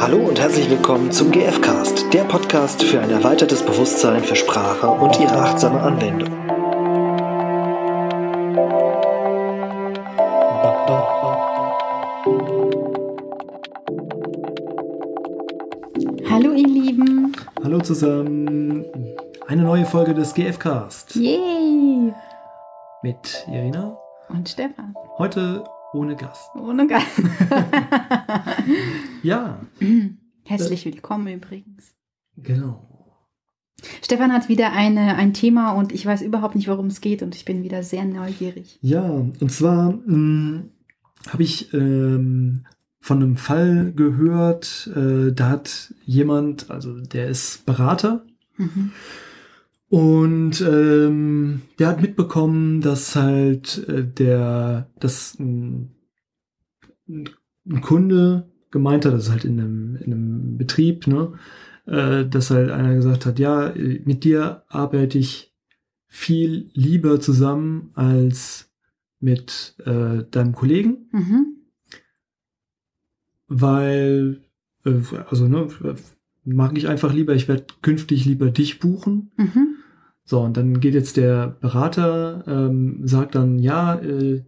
Hallo und herzlich willkommen zum GFcast, der Podcast für ein erweitertes Bewusstsein für Sprache und ihre achtsame Anwendung. Hallo ihr Lieben. Hallo zusammen. Eine neue Folge des GFcast. Yay. Mit Irina und Stefan. Heute ohne Gast. Ohne Gast. ja. Herzlich willkommen übrigens. Genau. Stefan hat wieder eine, ein Thema und ich weiß überhaupt nicht, worum es geht und ich bin wieder sehr neugierig. Ja, und zwar hm, habe ich ähm, von einem Fall gehört, äh, da hat jemand, also der ist Berater, mhm. Und ähm, der hat mitbekommen, dass halt äh, der, dass ein, ein Kunde gemeint hat, das ist halt in einem, in einem Betrieb, ne, äh, dass halt einer gesagt hat, ja, mit dir arbeite ich viel lieber zusammen als mit äh, deinem Kollegen, mhm. weil, äh, also ne, mag ich einfach lieber, ich werde künftig lieber dich buchen. Mhm so, und dann geht jetzt der Berater, ähm, sagt dann, ja, äh,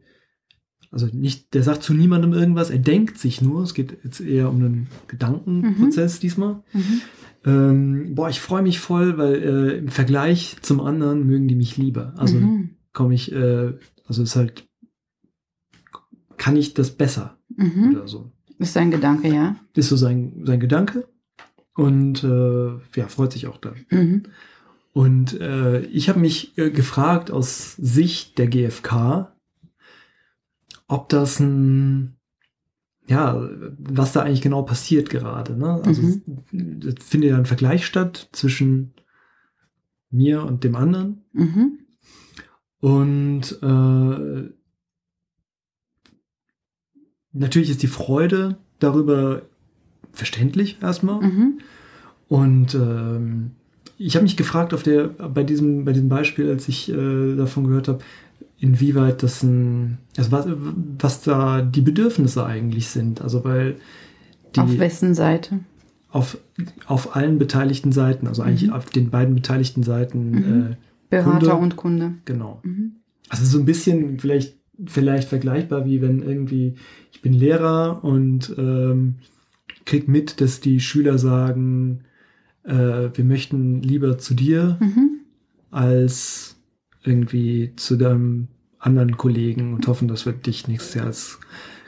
also nicht, der sagt zu niemandem irgendwas, er denkt sich nur, es geht jetzt eher um einen Gedankenprozess mhm. diesmal. Mhm. Ähm, boah, ich freue mich voll, weil äh, im Vergleich zum anderen mögen die mich lieber. Also mhm. komme ich, äh, also ist halt, kann ich das besser mhm. oder so. Ist sein Gedanke, ja. Ist so sein, sein Gedanke und äh, ja, freut sich auch da. Mhm. Und äh, ich habe mich äh, gefragt aus Sicht der GfK, ob das ein, ja, was da eigentlich genau passiert gerade. Ne? Also mhm. findet ja ein Vergleich statt zwischen mir und dem anderen. Mhm. Und äh, natürlich ist die Freude darüber verständlich erstmal. Mhm. Und ähm, ich habe mich gefragt auf der, bei diesem, bei diesem Beispiel, als ich äh, davon gehört habe, inwieweit das ein, also was, was da die Bedürfnisse eigentlich sind. Also weil die, Auf wessen Seite? Auf, auf allen beteiligten Seiten, also eigentlich mhm. auf den beiden beteiligten Seiten. Mhm. Äh, Berater Kunde, und Kunde. Genau. Mhm. Also so ein bisschen vielleicht, vielleicht vergleichbar wie wenn irgendwie, ich bin Lehrer und ähm, krieg mit, dass die Schüler sagen, äh, wir möchten lieber zu dir mhm. als irgendwie zu deinem anderen Kollegen und hoffen, dass wir dich nächstes Jahr als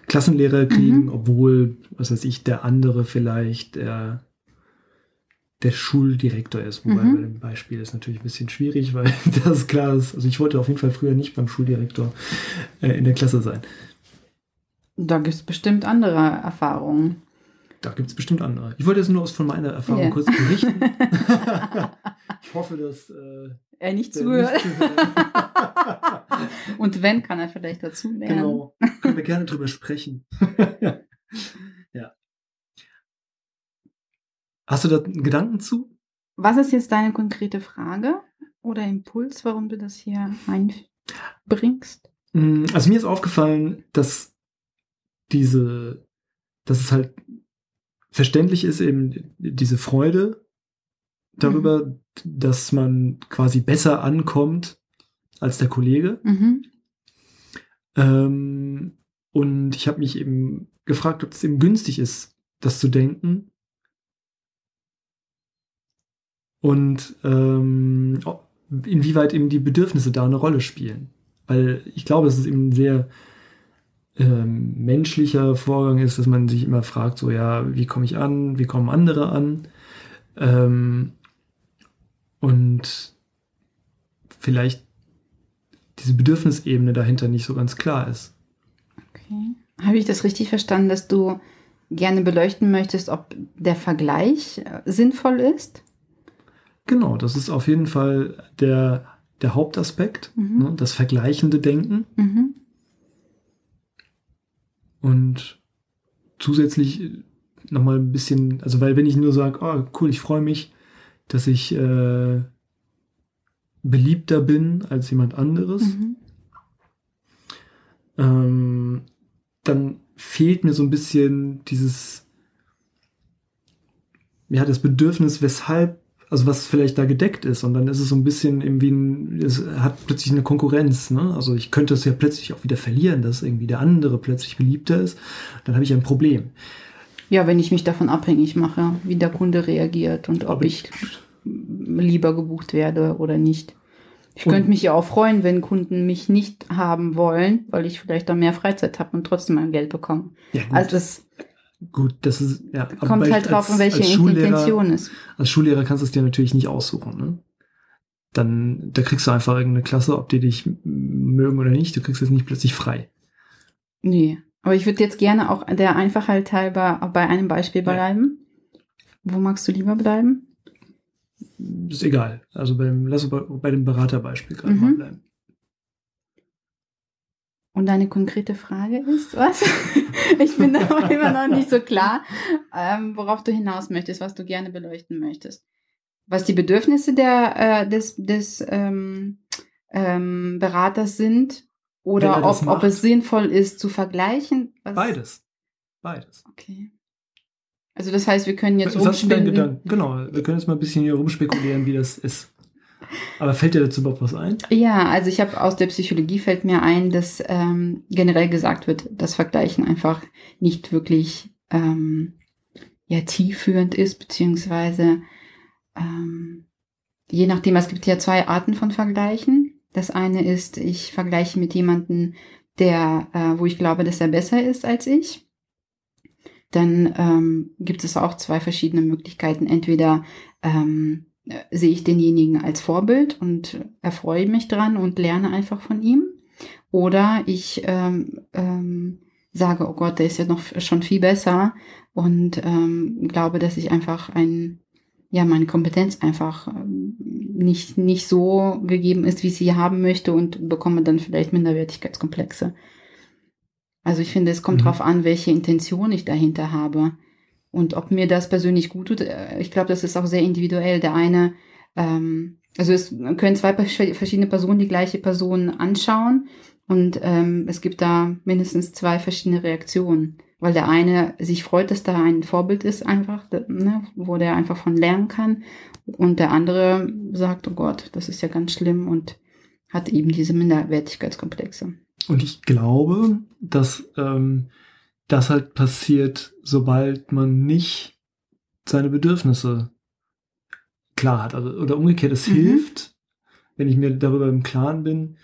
Klassenlehrer kriegen, mhm. obwohl, was weiß ich, der andere vielleicht der, der Schuldirektor ist. Wobei mhm. bei dem Beispiel ist natürlich ein bisschen schwierig, weil das klar ist. Also ich wollte auf jeden Fall früher nicht beim Schuldirektor äh, in der Klasse sein. Da gibt es bestimmt andere Erfahrungen. Da gibt es bestimmt andere. Ich wollte jetzt nur von meiner Erfahrung yeah. kurz berichten. ich hoffe, dass äh, er nicht zuhört. Und wenn, kann er vielleicht dazu lernen. Genau. Können wir gerne drüber sprechen. ja. Hast du da einen Gedanken zu? Was ist jetzt deine konkrete Frage oder Impuls, warum du das hier einbringst? Mm, also mir ist aufgefallen, dass diese, dass es halt verständlich ist eben diese Freude darüber, mhm. dass man quasi besser ankommt als der Kollege. Mhm. Ähm, und ich habe mich eben gefragt, ob es eben günstig ist, das zu denken. Und ähm, inwieweit eben die Bedürfnisse da eine Rolle spielen. Weil ich glaube, es ist eben sehr ähm, menschlicher Vorgang ist, dass man sich immer fragt, so ja, wie komme ich an, wie kommen andere an? Ähm, und vielleicht diese Bedürfnisebene dahinter nicht so ganz klar ist. Okay. Habe ich das richtig verstanden, dass du gerne beleuchten möchtest, ob der Vergleich äh, sinnvoll ist? Genau, das ist auf jeden Fall der, der Hauptaspekt, mhm. ne, das vergleichende Denken. Mhm. Und zusätzlich nochmal ein bisschen, also weil wenn ich nur sage, oh cool, ich freue mich, dass ich äh, beliebter bin als jemand anderes, mhm. ähm, dann fehlt mir so ein bisschen dieses, ja, das Bedürfnis, weshalb, also was vielleicht da gedeckt ist. Und dann ist es so ein bisschen irgendwie ein, es hat plötzlich eine Konkurrenz, ne? Also ich könnte es ja plötzlich auch wieder verlieren, dass irgendwie der andere plötzlich beliebter ist. Dann habe ich ein Problem. Ja, wenn ich mich davon abhängig mache, wie der Kunde reagiert und ob ich lieber gebucht werde oder nicht. Ich könnte mich ja auch freuen, wenn Kunden mich nicht haben wollen, weil ich vielleicht da mehr Freizeit habe und trotzdem mein Geld bekomme. Ja. Also das Gut, das ist ja. aber kommt halt drauf, als- an welche Intention ist. Als Schullehrer kannst du es dir natürlich nicht aussuchen. Ne? Dann, da kriegst du einfach irgendeine Klasse, ob die dich mögen oder nicht. Du kriegst es nicht plötzlich frei. Nee. Aber ich würde jetzt gerne auch der Einfachheit halber bei einem Beispiel Ja. bleiben. Wo magst du lieber bleiben? Ist egal. Also beim, lass uns bei, bei dem Beraterbeispiel gerade Mhm. mal bleiben. Und deine konkrete Frage ist, was? ich bin da immer noch nicht so klar, ähm, worauf du hinaus möchtest, was du gerne beleuchten möchtest. Was die Bedürfnisse der, äh, des, des ähm, ähm, Beraters sind oder er das ob, ob es sinnvoll ist zu vergleichen. Was? Beides. Beides. Okay. Also das heißt, wir können jetzt rumspinnen. Gedanken? Genau, wir können jetzt mal ein bisschen hier rumspekulieren, wie das ist. Aber fällt dir dazu überhaupt was ein? Ja, also ich habe aus der Psychologie fällt mir ein, dass ähm, generell gesagt wird, dass Vergleichen einfach nicht wirklich ähm, ja tiefführend ist, beziehungsweise ähm, je nachdem, es gibt ja zwei Arten von Vergleichen. Das eine ist, ich vergleiche mit jemandem, der, äh, wo ich glaube, dass er besser ist als ich. Dann ähm, gibt es auch zwei verschiedene Möglichkeiten. Entweder ähm, äh, sehe ich denjenigen als Vorbild und erfreue mich dran und lerne einfach von ihm. Oder ich ähm, ähm, sage, oh Gott, der ist ja noch schon viel besser und ähm, glaube, dass ich einfach ein, ja, meine Kompetenz einfach ähm, nicht, nicht so gegeben ist, wie ich sie haben möchte und bekomme dann vielleicht Minderwertigkeitskomplexe. Also ich finde, es kommt Mhm. drauf an, welche Intention ich dahinter habe. Und ob mir das persönlich gut tut, äh, ich glaube, das ist auch sehr individuell. Der eine, ähm, also es können zwei verschiedene Personen die gleiche Person anschauen und ähm, es gibt da mindestens zwei verschiedene Reaktionen. Weil der eine sich freut, dass da ein Vorbild ist, einfach, ne, wo der einfach von lernen kann. Und der andere sagt, oh Gott, das ist ja ganz schlimm und hat eben diese Minderwertigkeitskomplexe. Und ich glaube, dass ähm, das halt passiert, sobald man nicht seine Bedürfnisse klar hat. Also, oder umgekehrt, es Mhm. hilft, wenn ich mir darüber im Klaren bin,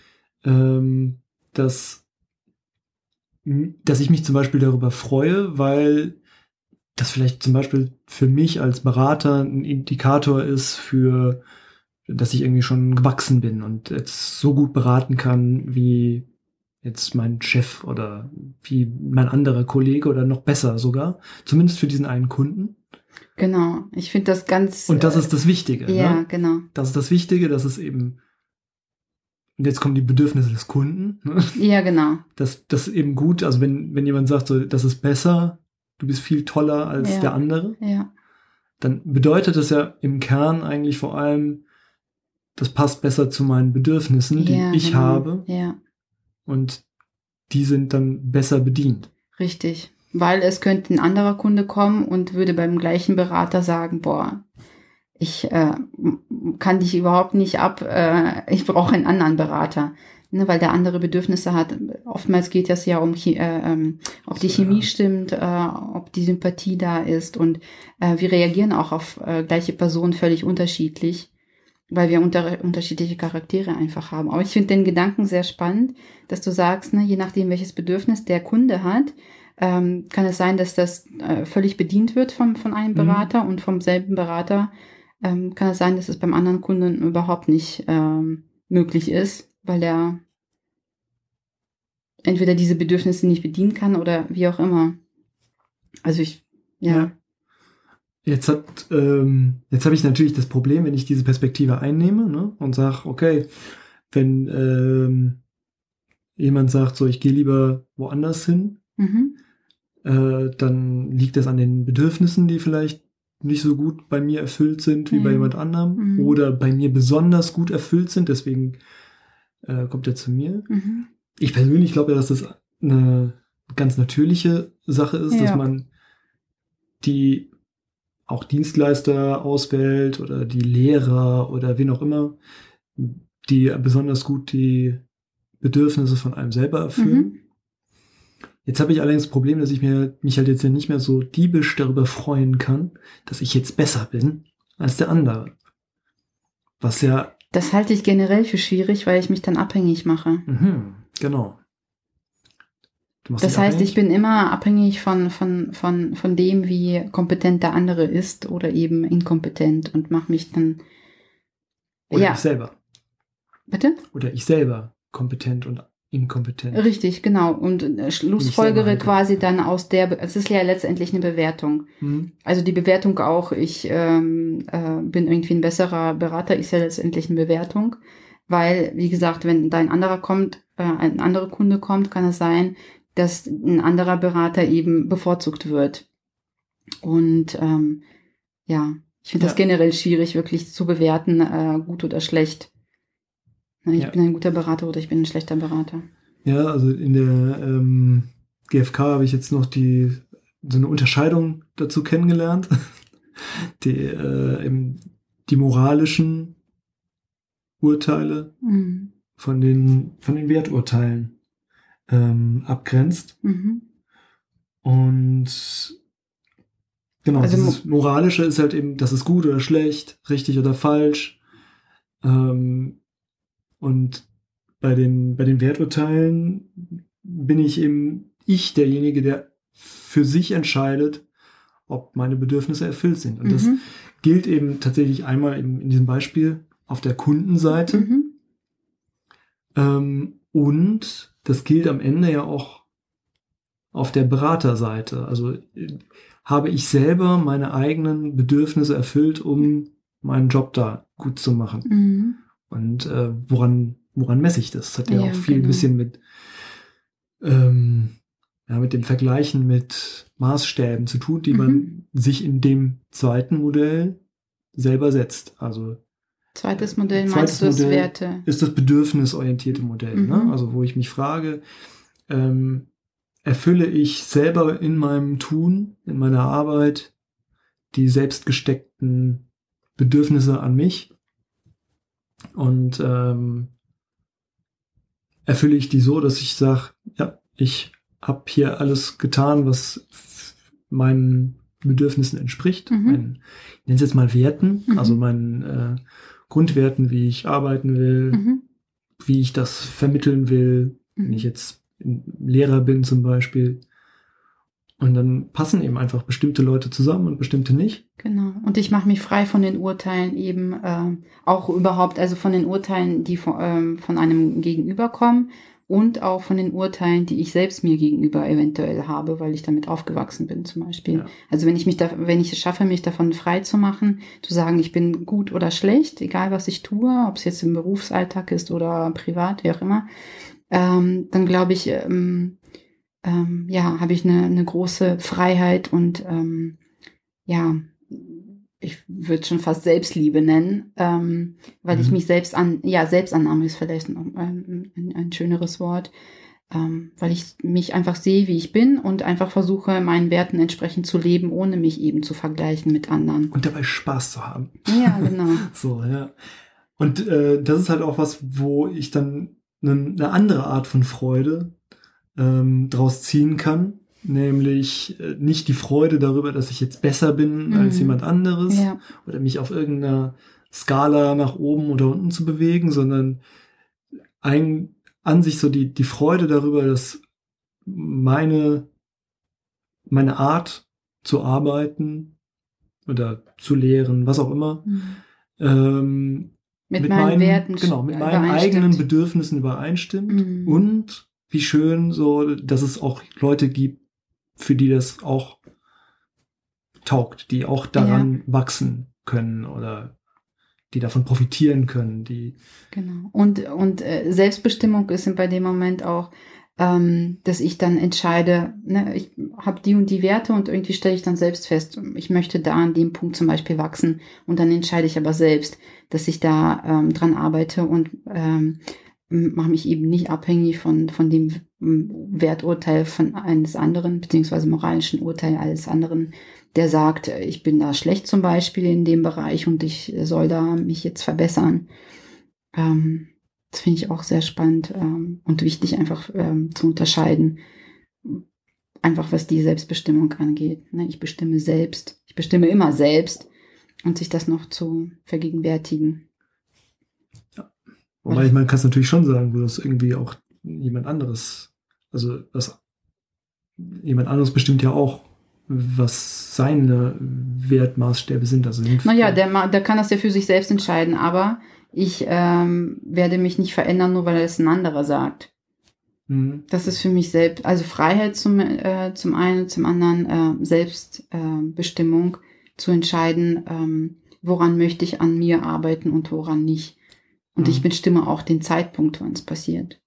ähm, dass, dass ich mich zum Beispiel darüber freue, weil das vielleicht zum Beispiel für mich als Berater ein Indikator ist für, dass ich irgendwie schon gewachsen bin und jetzt so gut beraten kann wie jetzt mein Chef oder wie mein anderer Kollege oder noch besser sogar, zumindest für diesen einen Kunden. Genau, ich finde das ganz. Und das äh, ist das Wichtige. Ja, Ne? genau. Das ist das Wichtige, dass es eben, und jetzt kommen die Bedürfnisse des Kunden, ne? Ja, genau. dass das eben gut, also wenn, wenn jemand sagt, so, das ist besser, du bist viel toller als Ja. der andere, Ja, dann bedeutet das ja im Kern eigentlich vor allem, das passt besser zu meinen Bedürfnissen, die ja, ich genau. habe, Ja, und die sind dann besser bedient. richtig. Weil es könnte ein anderer Kunde kommen und würde beim gleichen Berater sagen, boah, ich äh, kann dich überhaupt nicht ab, äh, ich brauche einen anderen Berater. Ne, weil der andere Bedürfnisse hat. Oftmals geht es ja um, äh, ähm, ob die. Chemie stimmt, äh, ob die Sympathie da ist. Und äh, wir reagieren auch auf äh, gleiche Personen völlig unterschiedlich, weil wir unter, unterschiedliche Charaktere einfach haben. Aber ich finde den Gedanken sehr spannend, dass du sagst, ne, je nachdem, welches Bedürfnis der Kunde hat, ähm, kann es sein, dass das äh, völlig bedient wird vom, von einem Mhm. Berater und vom selben Berater ähm, kann es sein, dass es beim anderen Kunden überhaupt nicht ähm, möglich ist, weil er entweder diese Bedürfnisse nicht bedienen kann oder wie auch immer. Also ich, ja, Ja. Jetzt hat, ähm, jetzt habe ich natürlich das Problem, wenn ich diese Perspektive einnehme ne, und sage, okay, wenn ähm, jemand sagt, so ich gehe lieber woanders hin, Mhm. äh, dann liegt das an den Bedürfnissen, die vielleicht nicht so gut bei mir erfüllt sind wie bei Ja. jemand anderem Mhm. oder bei mir besonders gut erfüllt sind, deswegen äh, kommt er zu mir. Mhm. Ich persönlich glaube ja, dass das eine ganz natürliche Sache ist, dass Ja. man die auch Dienstleister auswählt oder die Lehrer oder wen auch immer, die besonders gut die Bedürfnisse von einem selber erfüllen. Mhm. Jetzt habe ich allerdings das Problem, dass ich mir, mich halt jetzt nicht mehr so diebisch darüber freuen kann, dass ich jetzt besser bin als der andere. Was ja. Das halte ich generell für schwierig, weil ich mich dann abhängig mache. Mhm, genau. Das heißt, abhängig? ich bin immer abhängig von, von, von, von dem, wie kompetent der andere ist oder eben inkompetent und mache mich dann. Oder ja. ich selber. Bitte? Oder ich selber kompetent und inkompetent. Richtig, genau. Und äh, Schlussfolgere quasi dann aus der, es ist ja letztendlich eine Bewertung. Hm. Also die Bewertung auch, ich ähm, äh, bin irgendwie ein besserer Berater, ist ja letztendlich eine Bewertung. Weil, wie gesagt, wenn dein anderer kommt, äh, ein anderer Kunde kommt, kann es sein, dass ein anderer Berater eben bevorzugt wird. Und ähm, ja, ich finde ja. das generell schwierig, wirklich zu bewerten, äh, gut oder schlecht. Ich ja. bin ein guter Berater oder ich bin ein schlechter Berater. Ja, also in der ähm, GfK habe ich jetzt noch die so eine Unterscheidung dazu kennengelernt. Die, äh, eben die moralischen Urteile mhm. von, den, von den Werturteilen ähm, abgrenzt. Mhm. Und genau, also, dieses Moralische ist halt eben, das ist gut oder schlecht, richtig oder falsch. Ähm, und bei den, bei den Werturteilen bin ich eben ich derjenige, der für sich entscheidet, ob meine Bedürfnisse erfüllt sind. Und mhm. das gilt eben tatsächlich einmal in, in diesem Beispiel auf der Kundenseite. Mhm. Ähm, und das gilt am Ende ja auch auf der Beraterseite. Also habe ich selber meine eigenen Bedürfnisse erfüllt, um meinen Job da gut zu machen. Mhm. Und äh, woran, woran messe ich das? Das hat ja, ja auch viel genau. ein bisschen mit, ähm, ja, mit dem Vergleichen mit Maßstäben zu tun, die mhm. man sich in dem zweiten Modell selber setzt. Also zweites Modell zweites meinst Modell Werte? Ist das bedürfnisorientierte Modell. Ne? Mhm. Ne? Also wo ich mich frage, ähm, erfülle ich selber in meinem Tun, in meiner Arbeit die selbst gesteckten Bedürfnisse an mich und ähm, erfülle ich die so, dass ich sage, ja, ich habe hier alles getan, was meinen Bedürfnissen entspricht. Mhm. Meinen, ich nenne es jetzt mal Werten, mhm. also meinen äh, Grundwerten, wie ich arbeiten will, mhm. wie ich das vermitteln will, wenn ich jetzt Lehrer bin zum Beispiel. Und dann passen eben einfach bestimmte Leute zusammen und bestimmte nicht. Genau. Und ich mache mich frei von den Urteilen eben äh, auch überhaupt, also von den Urteilen, die von, ähm, von einem Gegenüber kommen und auch von den Urteilen, die ich selbst mir gegenüber eventuell habe, weil ich damit aufgewachsen bin zum Beispiel. Ja. Also wenn ich mich da, wenn ich es schaffe, mich davon frei zu machen, zu sagen, ich bin gut oder schlecht, egal was ich tue, ob es jetzt im Berufsalltag ist oder privat, wie auch immer, ähm, dann glaube ich, ähm, ähm, ja, habe ich eine, eine große Freiheit und ähm, ja, ich würde schon fast Selbstliebe nennen, ähm, weil mhm. ich mich selbst an, ja, Selbstannahme ist vielleicht ein, ein, ein schöneres Wort, ähm, weil ich mich einfach sehe, wie ich bin und einfach versuche, meinen Werten entsprechend zu leben, ohne mich eben zu vergleichen mit anderen. Und dabei Spaß zu haben. Ja, genau. so, ja. Und äh, das ist halt auch was, wo ich dann eine, eine andere Art von Freude ähm, draus ziehen kann. Nämlich äh, nicht die Freude darüber, dass ich jetzt besser bin mhm. als jemand anderes ja. oder mich auf irgendeiner Skala nach oben oder unten zu bewegen, sondern ein, an sich so die, die Freude darüber, dass meine, meine Art zu arbeiten oder zu lehren, was auch immer, mhm. ähm, mit, mit, meinen, meinen Werten genau, mit meinen eigenen Bedürfnissen übereinstimmt mhm. und wie schön so, dass es auch Leute gibt, für die das auch taugt, die auch daran ja. wachsen können oder die davon profitieren können, die genau und und äh, Selbstbestimmung ist bei dem Moment auch, ähm, dass ich dann entscheide, ne, ich habe die und die Werte und irgendwie stelle ich dann selbst fest, ich möchte da an dem Punkt zum Beispiel wachsen und dann entscheide ich aber selbst, dass ich da ähm, dran arbeite und ähm, mache mich eben nicht abhängig von, von dem Werturteil von eines anderen, beziehungsweise moralischen Urteil eines anderen, der sagt, ich bin da schlecht zum Beispiel in dem Bereich und ich soll da mich jetzt verbessern. Ähm, das finde ich auch sehr spannend ähm, und wichtig einfach ähm, zu unterscheiden. Einfach was die Selbstbestimmung angeht. Ne? Ich bestimme selbst. Ich bestimme immer selbst und sich das noch zu vergegenwärtigen. Ja. Wobei ich, man kann es natürlich schon sagen, wo das irgendwie auch jemand anderes, also was jemand anderes bestimmt ja auch, was seine Wertmaßstäbe sind. Also naja, der, der kann das ja für sich selbst entscheiden, aber ich ähm, werde mich nicht verändern, nur weil es ein anderer sagt. Mhm. Das ist für mich selbst, also Freiheit zum, äh, zum einen, zum anderen äh, Selbstbestimmung äh, zu entscheiden, ähm, woran möchte ich an mir arbeiten und woran nicht. Und mhm. ich bestimme auch den Zeitpunkt, wann es passiert.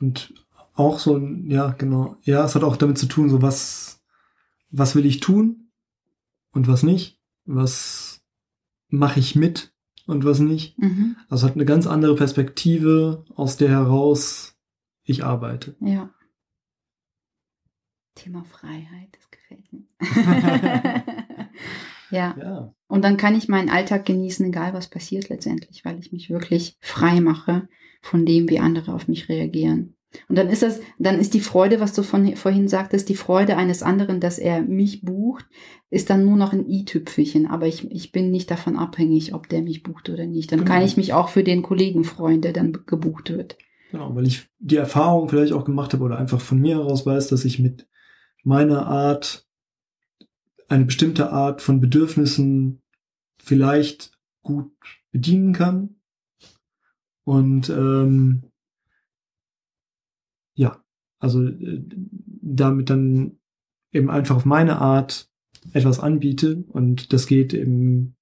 Und auch so, ja, genau. Ja, es hat auch damit zu tun, so was, was will ich tun und was nicht? Was mache ich mit und was nicht? Mhm. Also hat eine ganz andere Perspektive, aus der heraus ich arbeite. Ja. Thema Freiheit, das gefällt mir. ja. ja. Und dann kann ich meinen Alltag genießen, egal was passiert letztendlich, weil ich mich wirklich frei mache von dem, wie andere auf mich reagieren. Und dann ist das, dann ist die Freude, was du von, vorhin sagtest, die Freude eines anderen, dass er mich bucht, ist dann nur noch ein i-Tüpfelchen. Aber ich, ich bin nicht davon abhängig, ob der mich bucht oder nicht. Dann genau. kann ich mich auch für den Kollegen freuen, der dann gebucht wird. Genau, weil ich die Erfahrung vielleicht auch gemacht habe oder einfach von mir heraus weiß, dass ich mit meiner Art, eine bestimmte Art von Bedürfnissen vielleicht gut bedienen kann. Und ähm, ja, also äh, damit dann eben einfach auf meine Art etwas anbiete und das geht eben,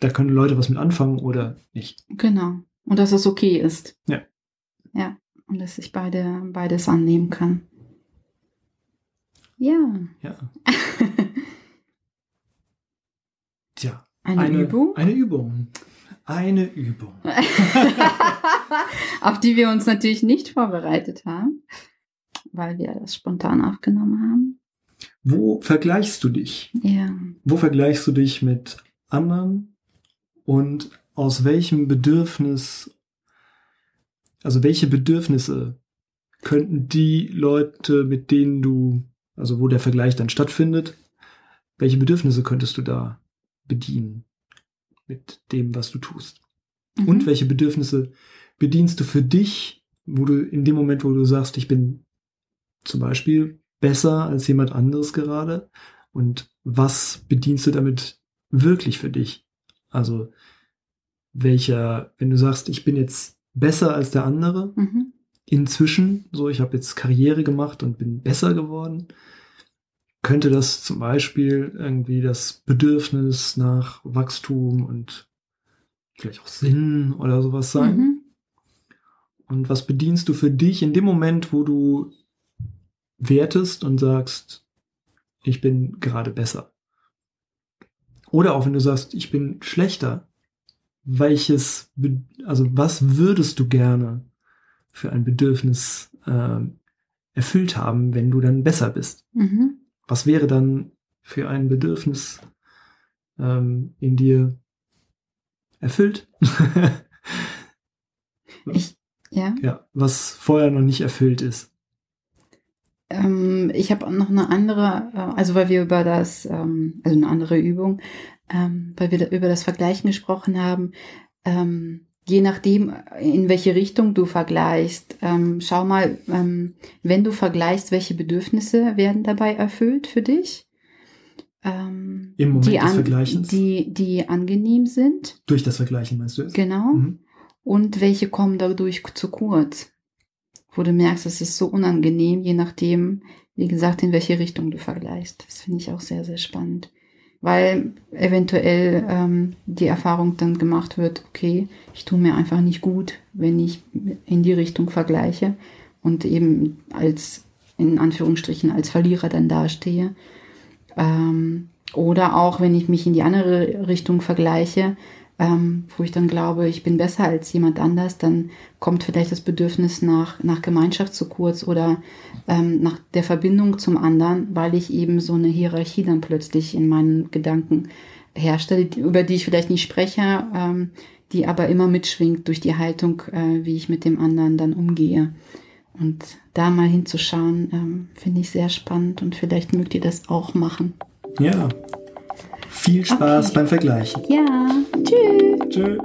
da können Leute was mit anfangen oder nicht. Genau. Und dass es okay ist. Ja. Ja. Und dass ich beide, beides annehmen kann. Ja. Ja. Tja. Eine, eine Übung? Eine Übung. Eine Übung. Auf die wir uns natürlich nicht vorbereitet haben, weil wir das spontan aufgenommen haben. Wo vergleichst du dich? Ja. Wo vergleichst du dich mit anderen und aus welchem Bedürfnis, also welche Bedürfnisse könnten die Leute, mit denen du, also wo der Vergleich dann stattfindet, welche Bedürfnisse könntest du da bedienen? mit dem, was du tust. Mhm. Und welche Bedürfnisse bedienst du für dich, wo du in dem Moment, wo du sagst, ich bin zum Beispiel besser als jemand anderes gerade und was bedienst du damit wirklich für dich? Also welcher, wenn du sagst, ich bin jetzt besser als der andere, mhm. inzwischen, so ich habe jetzt Karriere gemacht und bin besser geworden, könnte das zum Beispiel irgendwie das Bedürfnis nach Wachstum und vielleicht auch Sinn oder sowas sein. Mhm. Und was bedienst du für dich in dem Moment, wo du wertest und sagst, ich bin gerade besser? Oder auch wenn du sagst, ich bin schlechter, welches, also was würdest du gerne für ein Bedürfnis äh, erfüllt haben, wenn du dann besser bist? Mhm was wäre dann für ein Bedürfnis ähm, in dir erfüllt? ich, ja. Ja, was vorher noch nicht erfüllt ist. Ähm, ich habe noch eine andere, äh, also weil wir über das, ähm, also eine andere Übung, ähm, weil wir da über das Vergleichen gesprochen haben. Ähm, je nachdem, in welche Richtung du vergleichst, schau mal, wenn du vergleichst, welche Bedürfnisse werden dabei erfüllt für dich. Im Moment die des Vergleichens? Die, die angenehm sind. Durch das Vergleichen meinst du es? Genau. Mhm. Und welche kommen dadurch zu kurz? Wo du merkst, es ist so unangenehm, je nachdem, wie gesagt, in welche Richtung du vergleichst. Das finde ich auch sehr, sehr spannend weil eventuell ähm, die Erfahrung dann gemacht wird, okay, ich tue mir einfach nicht gut, wenn ich in die Richtung vergleiche und eben als, in Anführungsstrichen, als Verlierer dann dastehe. Ähm, oder auch, wenn ich mich in die andere Richtung vergleiche, ähm, wo ich dann glaube, ich bin besser als jemand anders, dann kommt vielleicht das Bedürfnis nach, nach Gemeinschaft zu kurz oder ähm, nach der Verbindung zum anderen, weil ich eben so eine Hierarchie dann plötzlich in meinen Gedanken herstelle, über die ich vielleicht nicht spreche, ähm, die aber immer mitschwingt durch die Haltung, äh, wie ich mit dem anderen dann umgehe. Und da mal hinzuschauen, ähm, finde ich sehr spannend und vielleicht mögt ihr das auch machen. Ja. Viel Spaß okay. beim Vergleichen. Ja. Tschüss. Tschüss.